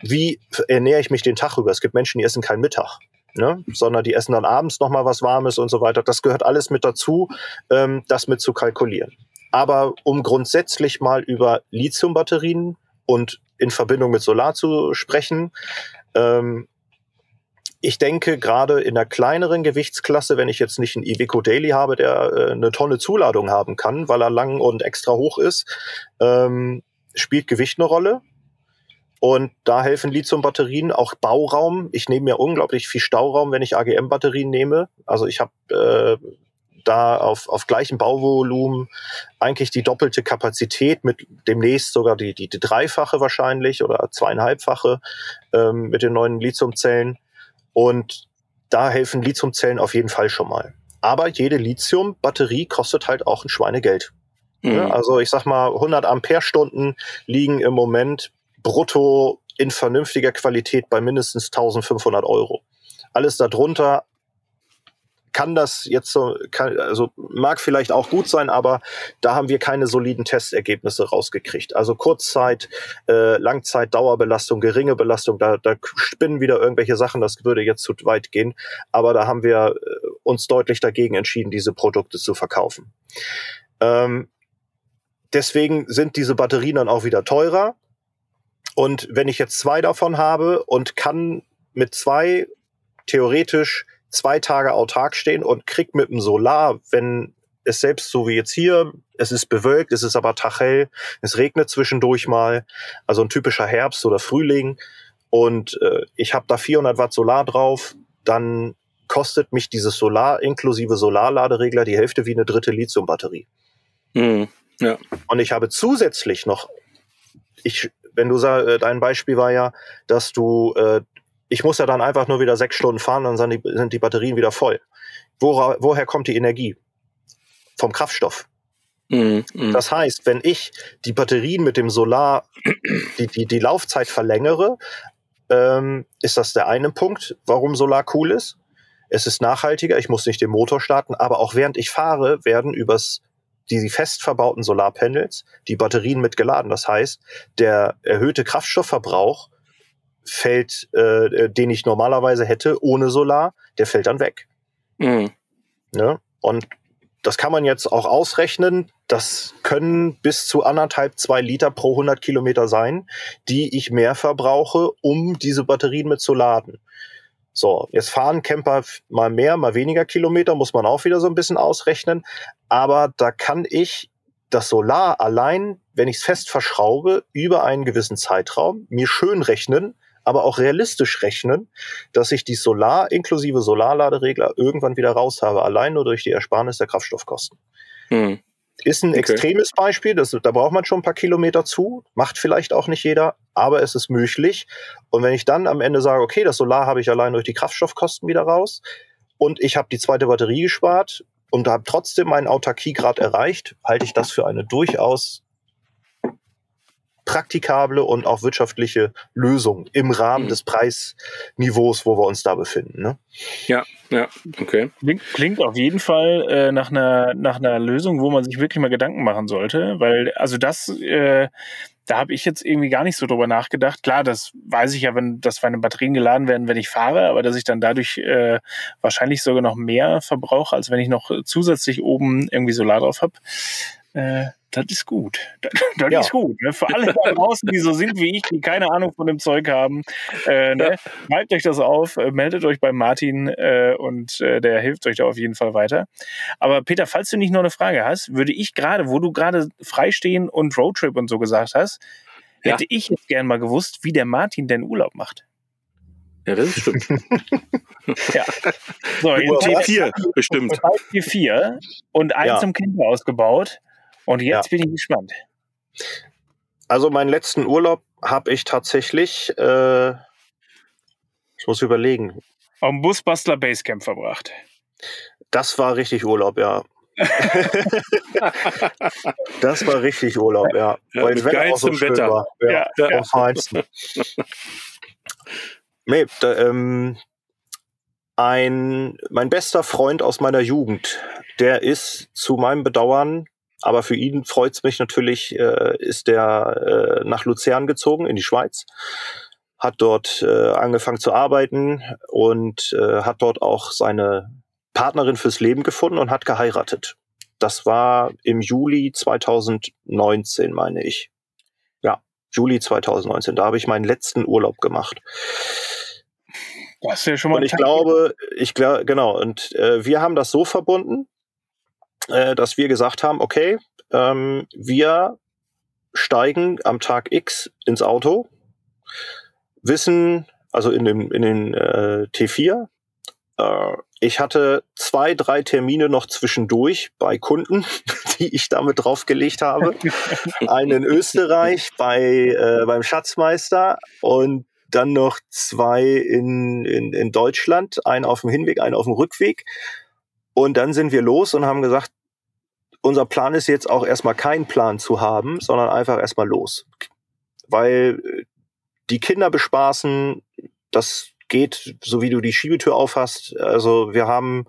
E: wie ernähre ich mich den Tag über? Es gibt Menschen, die essen keinen Mittag ne? sondern die essen dann abends noch mal was Warmes und so weiter. Das gehört alles mit dazu, ähm, das mit zu kalkulieren. Aber um grundsätzlich mal über Lithiumbatterien und in Verbindung mit Solar zu sprechen, ähm, ich denke, gerade in der kleineren Gewichtsklasse, wenn ich jetzt nicht einen Iveco Daily habe, der äh, eine Tonne Zuladung haben kann, weil er lang und extra hoch ist, ähm, spielt Gewicht eine Rolle. Und da helfen Lithium-Batterien, auch Bauraum. Ich nehme mir unglaublich viel Stauraum, wenn ich AGM-Batterien nehme. Also ich habe äh, da auf, auf gleichem Bauvolumen eigentlich die doppelte Kapazität mit demnächst sogar die, die, die dreifache wahrscheinlich oder zweieinhalbfache ähm, mit den neuen Lithiumzellen. Und da helfen Lithiumzellen auf jeden Fall schon mal. Aber jede Lithium-Batterie kostet halt auch ein Schweinegeld. Mhm. also ich sag mal, 100 Ampere-Stunden liegen im Moment brutto in vernünftiger Qualität bei mindestens 1500 Euro. Alles darunter kann das jetzt so, kann, also mag vielleicht auch gut sein, aber da haben wir keine soliden Testergebnisse rausgekriegt. Also Kurzzeit, äh, Langzeit, Dauerbelastung, geringe Belastung, da, da spinnen wieder irgendwelche Sachen, das würde jetzt zu weit gehen. Aber da haben wir äh, uns deutlich dagegen entschieden, diese Produkte zu verkaufen. Ähm, deswegen sind diese Batterien dann auch wieder teurer. Und wenn ich jetzt zwei davon habe und kann mit zwei theoretisch zwei Tage autark stehen und krieg mit dem Solar, wenn es selbst so wie jetzt hier, es ist bewölkt, es ist aber taghell, es regnet zwischendurch mal, also ein typischer Herbst oder Frühling und äh, ich habe da 400 Watt Solar drauf, dann kostet mich dieses Solar inklusive Solarladeregler die Hälfte wie eine dritte Lithiumbatterie.
A: Mhm, ja.
E: Und ich habe zusätzlich noch, ich wenn du sagst, äh, dein Beispiel war ja, dass du, äh, ich muss ja dann einfach nur wieder sechs Stunden fahren, dann sind die, sind die Batterien wieder voll. Wora, woher kommt die Energie? Vom Kraftstoff.
A: Mm, mm.
E: Das heißt, wenn ich die Batterien mit dem Solar, die, die, die Laufzeit verlängere, ähm, ist das der eine Punkt, warum Solar cool ist. Es ist nachhaltiger, ich muss nicht den Motor starten, aber auch während ich fahre, werden übers die fest verbauten Solarpanels die Batterien mitgeladen. Das heißt, der erhöhte Kraftstoffverbrauch fällt, äh, den ich normalerweise hätte ohne Solar, der fällt dann weg.
A: Mhm.
E: Ne? Und das kann man jetzt auch ausrechnen. Das können bis zu anderthalb, zwei Liter pro 100 Kilometer sein, die ich mehr verbrauche, um diese Batterien mit zu laden. So, jetzt fahren Camper mal mehr, mal weniger Kilometer, muss man auch wieder so ein bisschen ausrechnen. Aber da kann ich das Solar allein, wenn ich es fest verschraube, über einen gewissen Zeitraum mir schön rechnen, aber auch realistisch rechnen, dass ich die Solar inklusive Solarladeregler irgendwann wieder raus habe, allein nur durch die Ersparnis der Kraftstoffkosten.
A: Hm.
E: Ist ein okay. extremes Beispiel, das, da braucht man schon ein paar Kilometer zu, macht vielleicht auch nicht jeder, aber es ist möglich. Und wenn ich dann am Ende sage, okay, das Solar habe ich allein durch die Kraftstoffkosten wieder raus und ich habe die zweite Batterie gespart und habe trotzdem meinen Autarkiegrad erreicht, halte ich das für eine durchaus praktikable und auch wirtschaftliche Lösung im Rahmen
A: Mhm.
E: des Preisniveaus, wo wir uns da befinden. Ne?
A: Ja, ja, okay.
D: Klingt, klingt auf jeden Fall äh, nach, einer, nach einer Lösung, wo man sich wirklich mal Gedanken machen sollte, weil also das, äh, da habe ich jetzt irgendwie gar nicht so drüber nachgedacht. Klar, das weiß ich ja, wenn dass meine Batterien geladen werden, wenn ich fahre, aber dass ich dann dadurch äh, wahrscheinlich sogar noch mehr verbrauche, als wenn ich noch zusätzlich oben irgendwie Solar drauf habe. Äh, das ist gut. Das, das
E: Ja.
D: ist gut. Ne? Für alle da draußen, die so sind wie ich, die keine Ahnung von dem Zeug haben, äh, ne? schreibt euch das auf, äh, meldet euch bei Martin äh, und äh, der hilft euch da auf jeden Fall weiter. Aber Peter, falls du nicht noch eine Frage hast, würde ich gerade, wo du gerade Freistehen und Roadtrip und so gesagt hast,
A: Ja.
D: hätte ich jetzt gern mal gewusst, wie der Martin denn Urlaub macht.
A: Ja, das stimmt.
D: Ja. So, in
E: Urlaub.
A: T4 bestimmt.
D: T4 und eins
E: Ja.
D: im Camper ausgebaut. Und jetzt bin ich gespannt.
E: Also meinen letzten Urlaub habe ich tatsächlich, äh, ich muss überlegen,
D: Am Busbastler Basecamp verbracht.
E: das war richtig Urlaub, ja. das war richtig Urlaub, ja.
A: Ja,
E: Weil das Wetter auch so schön
A: Wetter.
E: war. Ja,
D: Ja,
E: ja.
D: ja.
E: Am feinsten. nee, da, ähm, ein, mein bester Freund aus meiner Jugend, der ist zu meinem Bedauern, aber für ihn freut's mich natürlich, äh, ist der äh, nach Luzern gezogen in die Schweiz, hat dort äh, angefangen zu arbeiten und äh, hat dort auch seine Partnerin fürs Leben gefunden und hat geheiratet. Das war im Juli 2019, meine ich. Ja, Juli 2019. Da habe ich meinen letzten Urlaub gemacht.
D: Das ist ja schon mal
E: Und ich glaube, ich glaube, genau. Und äh, wir haben das so verbunden, äh, dass wir gesagt haben, okay, ähm, wir steigen am Tag X ins Auto, wissen, also in dem in den äh, T4. Äh, ich hatte zwei, drei Termine noch zwischendurch bei Kunden, die ich damit draufgelegt habe. Einen in Österreich bei äh, beim Schatzmeister und dann noch zwei in, in, in Deutschland, einen auf dem Hinweg, einen auf dem Rückweg. Und dann sind wir los und haben gesagt, unser Plan ist jetzt auch erstmal keinen Plan zu haben, sondern einfach erstmal los. Weil äh, die Kinder bespaßen, das geht, so wie du die Schiebetür aufhast. Also wir haben,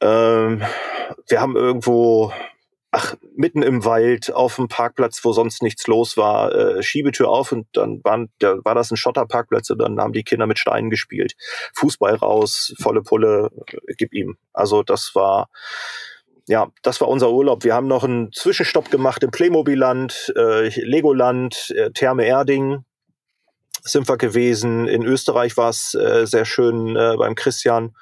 E: ähm, wir haben irgendwo, ach, mitten im Wald auf dem Parkplatz, wo sonst nichts los war, äh, Schiebetür auf und dann waren, da war das ein Schotterparkplatz und dann haben die Kinder mit Steinen gespielt. Fußball raus, volle Pulle, äh, gib ihm. Also das war, ja, das war unser Urlaub. Wir haben noch einen Zwischenstopp gemacht im Playmobil-Land, äh, Legoland, äh, Therme Erding sind wir gewesen. In Österreich war es äh, sehr schön äh, beim Christian.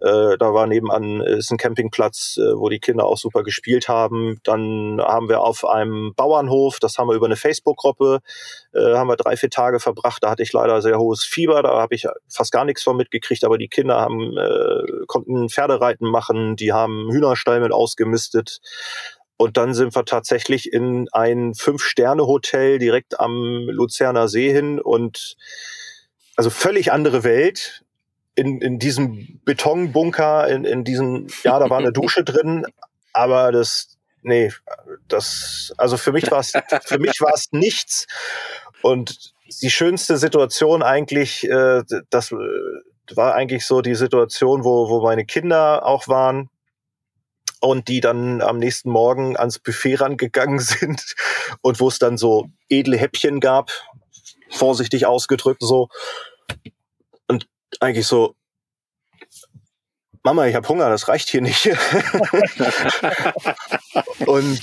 E: Äh, da war nebenan äh, ist ein Campingplatz, äh, wo die Kinder auch super gespielt haben. Dann haben wir auf einem Bauernhof, das haben wir über eine Facebook-Gruppe, äh, haben wir drei, vier Tage verbracht. Da hatte ich leider sehr hohes Fieber, da habe ich fast gar nichts von mitgekriegt, aber die Kinder haben, äh, konnten Pferdereiten machen, die haben Hühnerstall mit ausgemistet. Und dann sind wir tatsächlich in ein Fünf-Sterne-Hotel direkt am Luzerner See hin und also völlig andere Welt. In, in diesem Betonbunker, in, in diesem, ja, da war eine Dusche drin, aber das, nee, das, also für mich war es, für mich war es nichts. Und die schönste Situation eigentlich, äh, das äh, war eigentlich so die Situation, wo, wo meine Kinder auch waren und die dann am nächsten Morgen ans Buffet rangegangen sind und wo es dann so edle Häppchen gab, vorsichtig ausgedrückt so. Eigentlich so, Mama, ich habe Hunger, das reicht hier nicht. und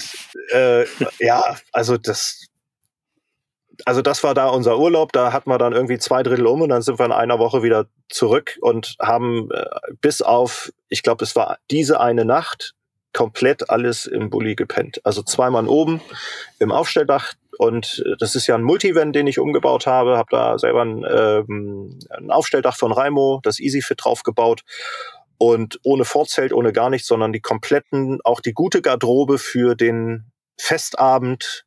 E: äh, ja, also das, also das war da unser Urlaub. Da hatten wir dann irgendwie zwei Drittel um und dann sind wir in einer Woche wieder zurück und haben äh, bis auf, ich glaube, es war diese eine Nacht komplett alles im Bulli gepennt. Also zweimal oben im Aufstelldach und äh, das ist ja ein Multivan, den ich umgebaut habe. Habe da selber ein, ähm, ein Aufstelldach von Raimo, das EasyFit draufgebaut und ohne Vorzelt, ohne gar nichts, sondern die kompletten, auch die gute Garderobe für den Festabend,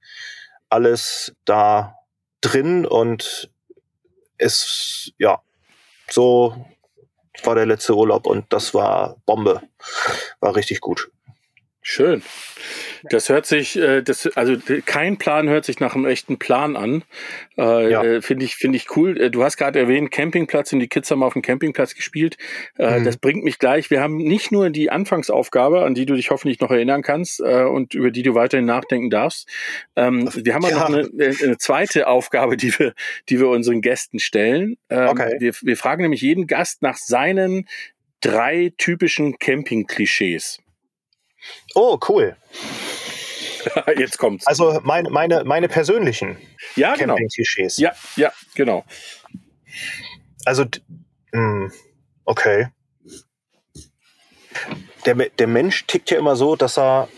E: alles da drin und es, ja, so war der letzte Urlaub und das war Bombe. War richtig gut.
A: Schön. Das hört sich, äh, das, also kein Plan hört sich nach einem echten Plan an. Äh,
E: Ja.
A: äh, Finde ich, finde ich cool. Äh, Du hast gerade erwähnt, Campingplatz und die Kids haben auf dem Campingplatz gespielt. Äh,
E: Mhm.
A: Das bringt mich gleich. Wir haben nicht nur die Anfangsaufgabe, an die du dich hoffentlich noch erinnern kannst äh, und über die du weiterhin nachdenken darfst. Ähm, wir haben auch
E: Ja.
A: noch eine, eine zweite Aufgabe, die wir, die wir unseren Gästen stellen. Ähm,
E: Okay.
A: wir, wir fragen nämlich jeden Gast nach seinen drei typischen Camping-Klischees.
E: Oh, cool.
A: Jetzt kommt's.
E: Also meine, meine, meine persönlichen
A: ja, genau.
E: Camping-Klischees.
A: Ja, ja, genau.
E: Also, d- hm, okay. Der, der Mensch tickt ja immer so, dass er,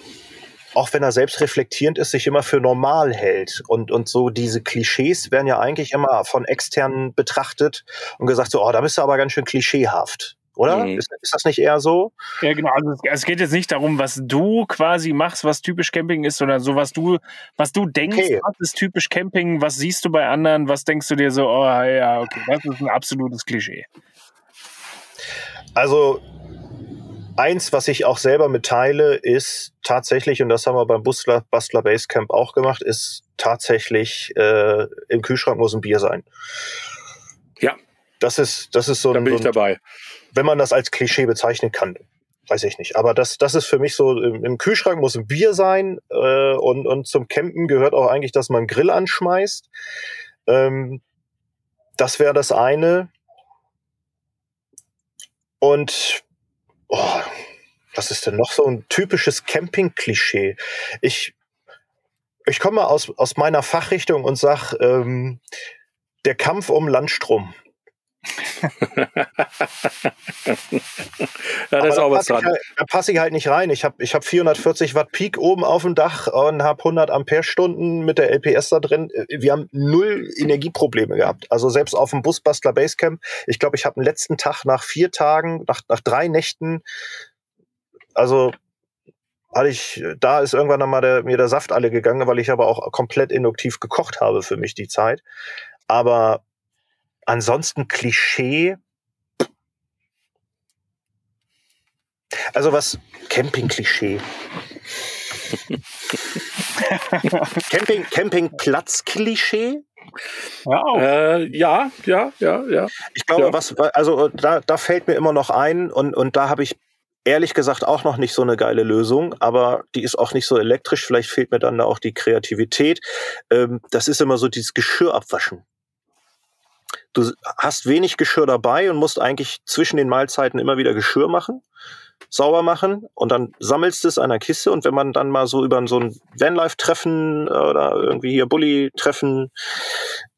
E: auch wenn er selbst reflektierend ist, sich immer für normal hält. Und, und so diese Klischees werden ja eigentlich immer von externen betrachtet und gesagt so, oh, da bist du aber ganz schön klischeehaft. Oder?
A: Mhm.
E: Ist, ist das nicht eher so?
D: Ja, genau. Also es, geht jetzt nicht darum, was du quasi machst, was typisch Camping ist, sondern so, was du, was du denkst,
E: Okay.
D: was ist typisch Camping, was siehst du bei anderen, was denkst du dir so, oh ja, okay, das ist ein absolutes Klischee.
E: Also eins, was ich auch selber mitteile, ist tatsächlich, und das haben wir beim Bustler, Bustler Basecamp auch gemacht, ist tatsächlich, äh, im Kühlschrank muss ein Bier sein.
A: Ja.
E: Das ist, das ist so
A: Da
E: ein,
A: bin
E: so
A: ich
E: ein
A: dabei.
E: wenn man das als Klischee bezeichnen kann. Weiß ich nicht. Aber das, das ist für mich so, im, im Kühlschrank muss ein Bier sein äh, und, und zum Campen gehört auch eigentlich, dass man einen Grill anschmeißt. Ähm, das wäre das eine. Und oh, was ist denn noch so ein typisches Camping-Klischee? Ich, ich komme aus, aus meiner Fachrichtung und sag, ähm, der Kampf um Landstrom.
A: Ja, da ist auch was
E: passe ich
A: dran.
E: Halt, da passe ich halt nicht rein. Ich habe ich hab 440 Watt Peak oben auf dem Dach und habe 100 Ampere-Stunden mit der LPS da drin. Wir haben null Energieprobleme gehabt. Also selbst auf dem Busbastler Basecamp. Ich glaube, ich habe den letzten Tag nach vier Tagen, nach, nach drei Nächten, also hatte ich, da ist irgendwann noch mal der, mir der Saft alle gegangen, weil ich aber auch komplett induktiv gekocht habe für mich die Zeit. Aber ansonsten Klischee. Also was Camping-Klischee. Camping, Campingplatz-Klischee?
D: Ja, auch.
A: Äh, ja, ja, ja, ja.
E: Ich glaube,
A: Ja.
E: was, also da, da fällt mir immer noch ein und, und da habe ich ehrlich gesagt auch noch nicht so eine geile Lösung, aber die ist auch nicht so elektrisch. Vielleicht fehlt mir dann da auch die Kreativität. Ähm, das ist immer so dieses Geschirr abwaschen. Du hast wenig Geschirr dabei und musst eigentlich zwischen den Mahlzeiten immer wieder Geschirr machen, sauber machen und dann sammelst du es an der Kiste und wenn man dann mal so über so ein Vanlife-Treffen oder irgendwie hier Bulli-Treffen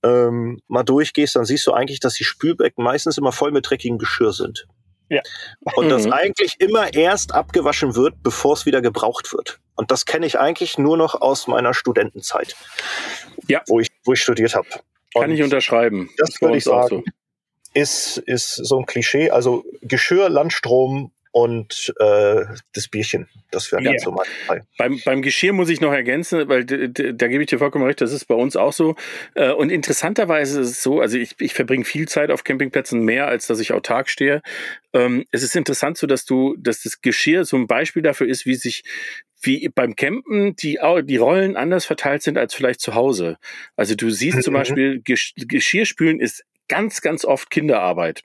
E: ähm, mal durchgehst, dann siehst du eigentlich, dass die Spülbecken meistens immer voll mit dreckigem Geschirr sind.
D: Ja.
E: Und das
A: Mhm.
E: eigentlich immer erst abgewaschen wird, bevor es wieder gebraucht wird. Und das kenne ich eigentlich nur noch aus meiner Studentenzeit.
A: Ja.
E: Wo ich, wo ich studiert habe.
A: Kann ich unterschreiben.
E: das
A: bei
E: würde ich sagen. Ist, ist so ein Klischee. Also Geschirr, Landstrom und äh, das Bierchen. Das wäre
D: Ja.
E: ganz so mein Fall.
A: Beim, beim Geschirr muss ich noch ergänzen, weil da gebe ich dir vollkommen recht, das ist bei uns auch so. Äh, Und interessanterweise ist es so, also ich, ich verbringe viel Zeit auf Campingplätzen, mehr als dass ich autark stehe. Ähm, Es ist interessant so, dass du, dass das Geschirr so ein Beispiel dafür ist, wie sich wie beim Campen die, die Rollen anders verteilt sind als vielleicht zu Hause. Also du siehst zum
E: Mhm.
A: Beispiel, Gesch Geschirrspülen ist ganz, ganz oft Kinderarbeit.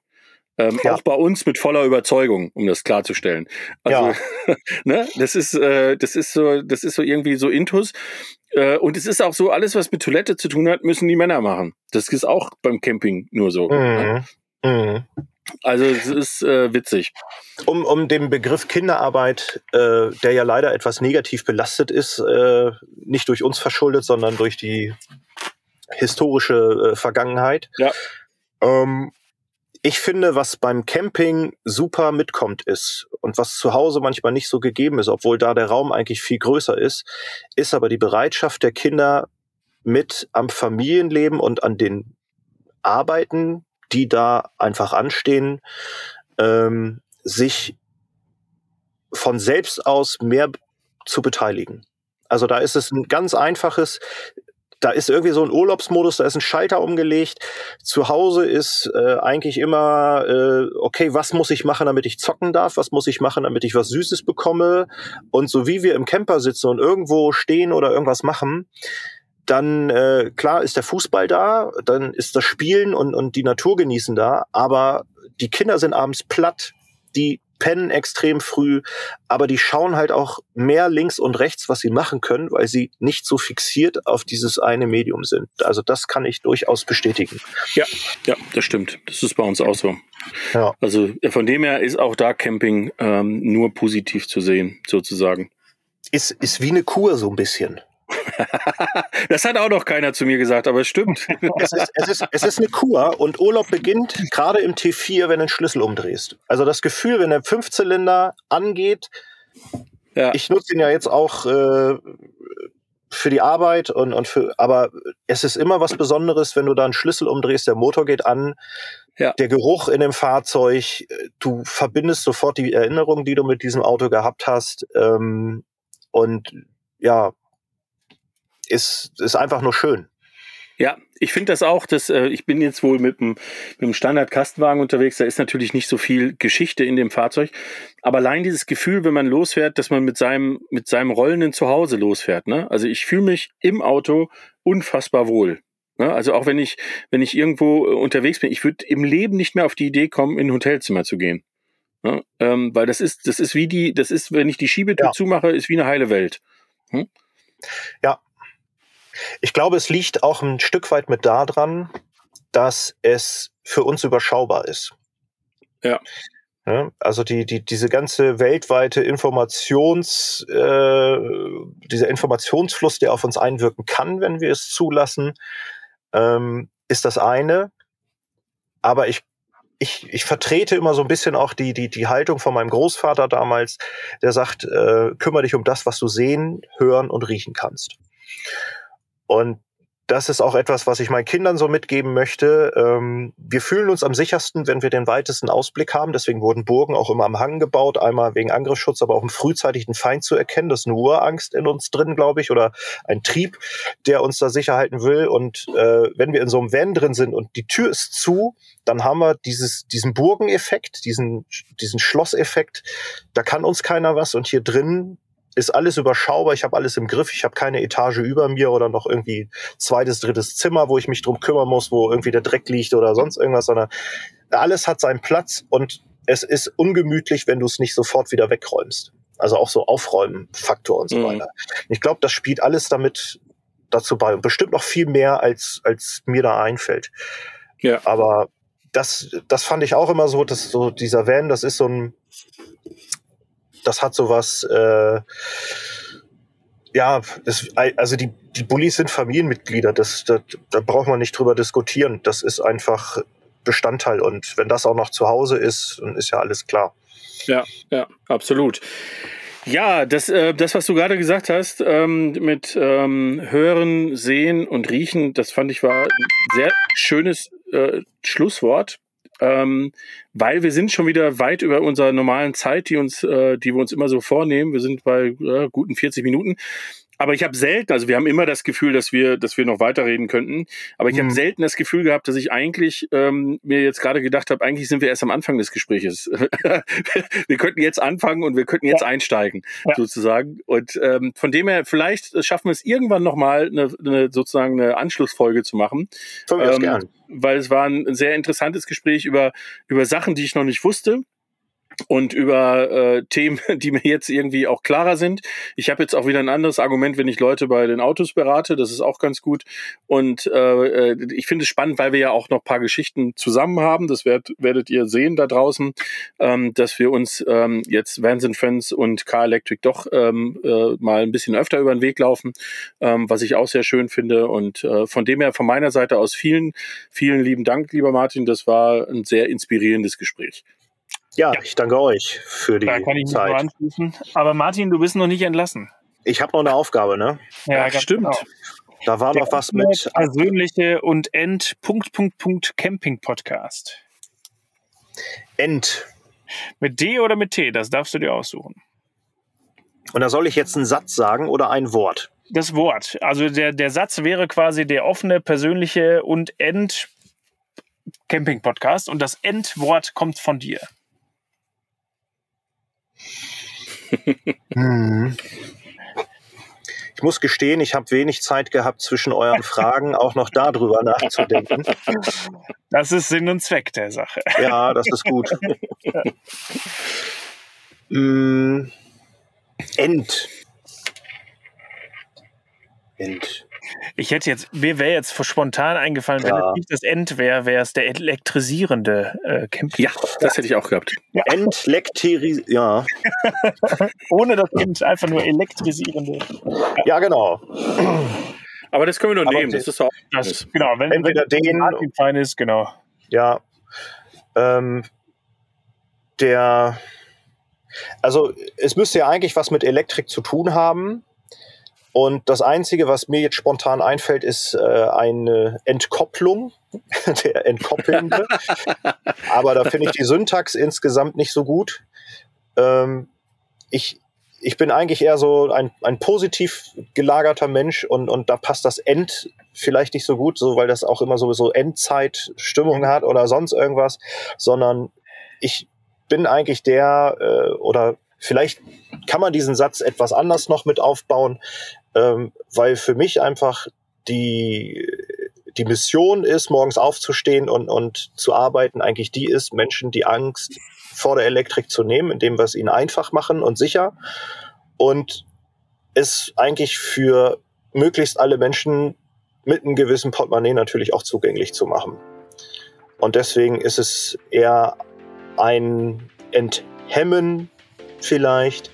A: Ähm,
E: Ja.
A: Auch bei uns mit voller Überzeugung, um das klarzustellen. Also, ne, das ist, äh, das ist so, das ist so irgendwie so Intus. Äh, und es ist auch so, alles, was mit Toilette zu tun hat, müssen die Männer machen. Das ist auch beim Camping nur so. ne?
E: Mhm.
A: Also es ist äh, witzig.
E: Um, um den Begriff Kinderarbeit, äh, der ja leider etwas negativ belastet ist, äh, nicht durch uns verschuldet, sondern durch die historische äh, Vergangenheit.
A: Ja.
E: Ähm, ich finde, was beim Camping super mitkommt ist und was zu Hause manchmal nicht so gegeben ist, obwohl da der Raum eigentlich viel größer ist, ist aber die Bereitschaft der Kinder mit am Familienleben und an den Arbeiten, die da einfach anstehen, ähm, sich von selbst aus mehr zu beteiligen. Also da ist es ein ganz einfaches, da ist irgendwie so ein Urlaubsmodus, da ist ein Schalter umgelegt. Zu Hause ist äh, eigentlich immer, äh, okay, was muss ich machen, damit ich zocken darf? Was muss ich machen, damit ich was Süßes bekomme? Und so wie wir im Camper sitzen und irgendwo stehen oder irgendwas machen, dann äh, klar ist der Fußball da, dann ist das Spielen und, und die Natur genießen da, aber die Kinder sind abends platt, die pennen extrem früh, aber die schauen halt auch mehr links und rechts, was sie machen können, weil sie nicht so fixiert auf dieses eine Medium sind. Also das kann ich durchaus bestätigen.
A: Ja, ja, das stimmt. Das ist bei uns auch so. Ja. Also von dem her ist auch da Camping ähm, nur positiv zu sehen, sozusagen.
E: Ist, ist wie eine Kur so ein bisschen.
A: das hat auch noch keiner zu mir gesagt, aber es stimmt.
E: es, ist, es, ist, es ist eine Kur und Urlaub beginnt gerade im T4, wenn du den Schlüssel umdrehst. Also das Gefühl, wenn der Fünfzylinder angeht, ja. ich nutze ihn ja jetzt auch äh, für die Arbeit und, und für, aber es ist immer was Besonderes, wenn du da einen Schlüssel umdrehst, der Motor geht an, ja. der Geruch in dem Fahrzeug, du verbindest sofort die Erinnerungen, die du mit diesem Auto gehabt hast. Ähm, und ja, ist, ist einfach nur schön.
A: Ja, ich finde das auch, dass äh, ich bin jetzt wohl mit dem, mit dem Standard-Kastenwagen unterwegs, da ist natürlich nicht so viel Geschichte in dem Fahrzeug, aber allein dieses Gefühl, wenn man losfährt, dass man mit seinem, mit seinem rollenden Zuhause losfährt. Ne? Also ich fühle mich im Auto unfassbar wohl. Ne? Also auch wenn ich, wenn ich irgendwo äh, unterwegs bin, ich würde im Leben nicht mehr auf die Idee kommen, in ein Hotelzimmer zu gehen. Ne? Ähm, weil das ist, das ist wie die, das ist, wenn ich die Schiebetür ja. zumache, ist wie eine heile Welt. Hm?
E: Ja, ich glaube, es liegt auch ein Stück weit mit daran, dass es für uns überschaubar ist.
A: Ja.
E: ja also die, die, diese ganze weltweite Informations, äh, dieser Informationsfluss, der auf uns einwirken kann, wenn wir es zulassen, ähm, ist das eine. Aber ich ich, ich vertrete immer so ein bisschen auch die, die, die Haltung von meinem Großvater damals, der sagt, äh, kümmere dich um das, was du sehen, hören und riechen kannst. Und das ist auch etwas, was ich meinen Kindern so mitgeben möchte. Ähm, wir fühlen uns am sichersten, wenn wir den weitesten Ausblick haben. Deswegen wurden Burgen auch immer am Hang gebaut. Einmal wegen Angriffsschutz, aber auch um frühzeitig den Feind zu erkennen. Das ist eine Urangst in uns drin, glaube ich, oder ein Trieb, der uns da sicher halten will. Und äh, wenn wir in so einem Van drin sind und die Tür ist zu, dann haben wir dieses, diesen Burgeneffekt, diesen, diesen Schlosseffekt. Da kann uns keiner was. Und hier drin ist alles überschaubar, ich habe alles im Griff, ich habe keine Etage über mir oder noch irgendwie zweites, drittes Zimmer, wo ich mich drum kümmern muss, wo irgendwie der Dreck liegt oder sonst irgendwas, sondern alles hat seinen Platz und es ist ungemütlich, wenn du es nicht sofort wieder wegräumst. Also auch so Aufräumen-Faktor und so mhm. weiter. Ich glaube, das spielt alles damit dazu bei und bestimmt noch viel mehr, als, als mir da einfällt. Ja. Aber das, das fand ich auch immer so, dass so dieser Van, das ist so ein, das hat sowas, äh, ja, das, also die, die Bullies sind Familienmitglieder, das, das, da braucht man nicht drüber diskutieren. Das ist einfach Bestandteil und wenn das auch noch zu Hause ist, dann ist ja alles klar.
A: Ja, ja, absolut. Ja, das, äh, das, was du gerade gesagt hast, ähm, mit ähm, Hören, Sehen und Riechen, das fand ich war ein sehr schönes äh, Schlusswort ähm, weil wir sind schon wieder weit über unserer normalen Zeit, die uns, äh, die wir uns immer so vornehmen. Wir sind bei äh, guten 40 Minuten. Aber ich habe selten, also wir haben immer das Gefühl, dass wir, dass wir noch weiterreden könnten. Aber ich mhm. habe selten das Gefühl gehabt, dass ich eigentlich ähm, mir jetzt gerade gedacht habe, eigentlich sind wir erst am Anfang des Gespräches. wir könnten jetzt anfangen und wir könnten jetzt ja. einsteigen, ja. sozusagen. Und ähm, von dem her, vielleicht schaffen wir es irgendwann nochmal, eine, eine, sozusagen eine Anschlussfolge zu machen. Ähm, weil es war ein sehr interessantes Gespräch über, über Sachen, die ich noch nicht wusste und über äh, Themen, die mir jetzt irgendwie auch klarer sind. Ich habe jetzt auch wieder ein anderes Argument, wenn ich Leute bei den Autos berate. Das ist auch ganz gut. Und äh, äh ich finde es spannend, weil wir ja auch noch paar Geschichten zusammen haben. Das werd, werdet ihr sehen da draußen, ähm, dass wir uns ähm, jetzt Vans Friends und Car Electric doch ähm, äh, mal ein bisschen öfter über den Weg laufen, ähm, was ich auch sehr schön finde. Und äh, von dem her von meiner Seite aus vielen, vielen lieben Dank, lieber Martin. Das war ein sehr inspirierendes Gespräch.
E: Ja, ja, ich danke euch für die Zeit. Da kann ich mich Zeit. nur
D: anschließen. Aber Martin, du bist noch nicht entlassen.
E: Ich habe noch eine Aufgabe, ne?
D: Ja, ja stimmt. Genau.
E: Da war Der noch was mit.
D: Persönliche und End. Punkt, Punkt, Punkt Camping Podcast.
E: End.
D: Mit D oder mit T, das darfst du dir aussuchen.
E: Und da soll ich jetzt einen Satz sagen oder ein Wort?
D: das Wort. Also der, der Satz wäre quasi der offene, persönliche und End Camping Podcast und das Endwort kommt von dir.
E: Hm. Ich muss gestehen, ich habe wenig Zeit gehabt, zwischen euren Fragen auch noch darüber nachzudenken.
D: Das ist Sinn und Zweck der Sache.
E: Ja, das ist gut. Hm. End. End.
D: Ich hätte jetzt, mir wäre jetzt spontan eingefallen, wenn
E: Ja.
D: es nicht das End wäre, wäre es der elektrisierende äh, Camping.
A: Ja, das hätte ich auch gehabt.
E: Entlekteris ja.
D: Ohne das End, einfach nur elektrisierende.
E: ja, genau.
A: Aber das können wir nur nehmen.
E: die-
A: Das ist auch.
D: Das, genau, wenn,
E: Entweder
D: wenn
E: den-
D: Martin fein ist, genau.
E: Ja. Ähm, der, also es müsste ja eigentlich was mit Elektrik zu tun haben. Und das Einzige, was mir jetzt spontan einfällt, ist äh, eine Entkopplung, der Entkoppelnde. Aber da finde ich die Syntax insgesamt nicht so gut. Ähm, ich, ich bin eigentlich eher so ein, ein positiv gelagerter Mensch und, und da passt das End vielleicht nicht so gut, so weil das auch immer sowieso Endzeitstimmung hat oder sonst irgendwas, sondern ich bin eigentlich der äh, oder vielleicht kann man diesen Satz etwas anders noch mit aufbauen, ähm, weil für mich einfach die die Mission ist, morgens aufzustehen und, und zu arbeiten, eigentlich die ist, Menschen die Angst vor der Elektrik zu nehmen, indem wir es ihnen einfach machen und sicher und es eigentlich für möglichst alle Menschen mit einem gewissen Portemonnaie natürlich auch zugänglich zu machen. Und deswegen ist es eher ein Enthemmen vielleicht,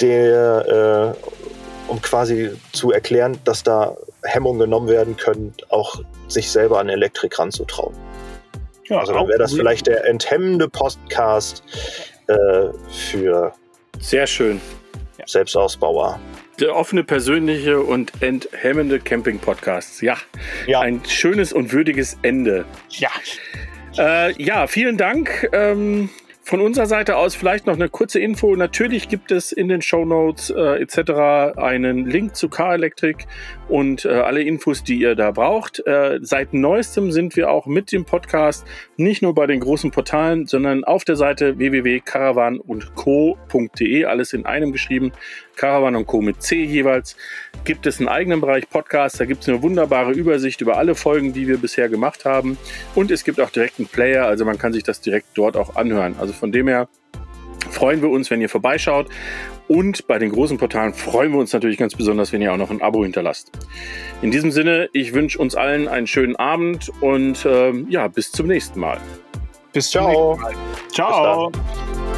E: der, äh, um quasi zu erklären, dass da Hemmungen genommen werden können, auch sich selber an Elektrik ranzutrauen.
D: Ja,
E: Also dann wäre das vielleicht der enthemmende Podcast äh, für
A: Sehr schön.
E: Selbstausbauer.
A: Der offene, persönliche und enthemmende Camping-Podcast. Ja,
E: Ja,
A: ein schönes und würdiges Ende.
D: Ja,
A: Äh, ja, vielen Dank. Ähm, von unserer Seite aus vielleicht noch eine kurze Info. Natürlich gibt es in den Shownotes äh, etc. einen Link zu Car Electric und äh, alle Infos, die ihr da braucht. Äh, seit neuestem sind wir auch mit dem Podcast nicht nur bei den großen Portalen, sondern auf der Seite www.caravan-und-co.de, alles in einem geschrieben, Caravan und Co. mit C jeweils, gibt es einen eigenen Bereich Podcast. Da gibt es eine wunderbare Übersicht über alle Folgen, die wir bisher gemacht haben. Und es gibt auch direkt einen Player, also man kann sich das direkt dort auch anhören. Also von dem her freuen wir uns, wenn ihr vorbeischaut. Und bei den großen Portalen freuen wir uns natürlich ganz besonders, wenn ihr auch noch ein Abo hinterlasst. In diesem Sinne, ich wünsche uns allen einen schönen Abend und ähm, ja, bis zum nächsten Mal.
D: bis zum
E: ciao.
D: nächsten Mal. Ciao.
E: Bis.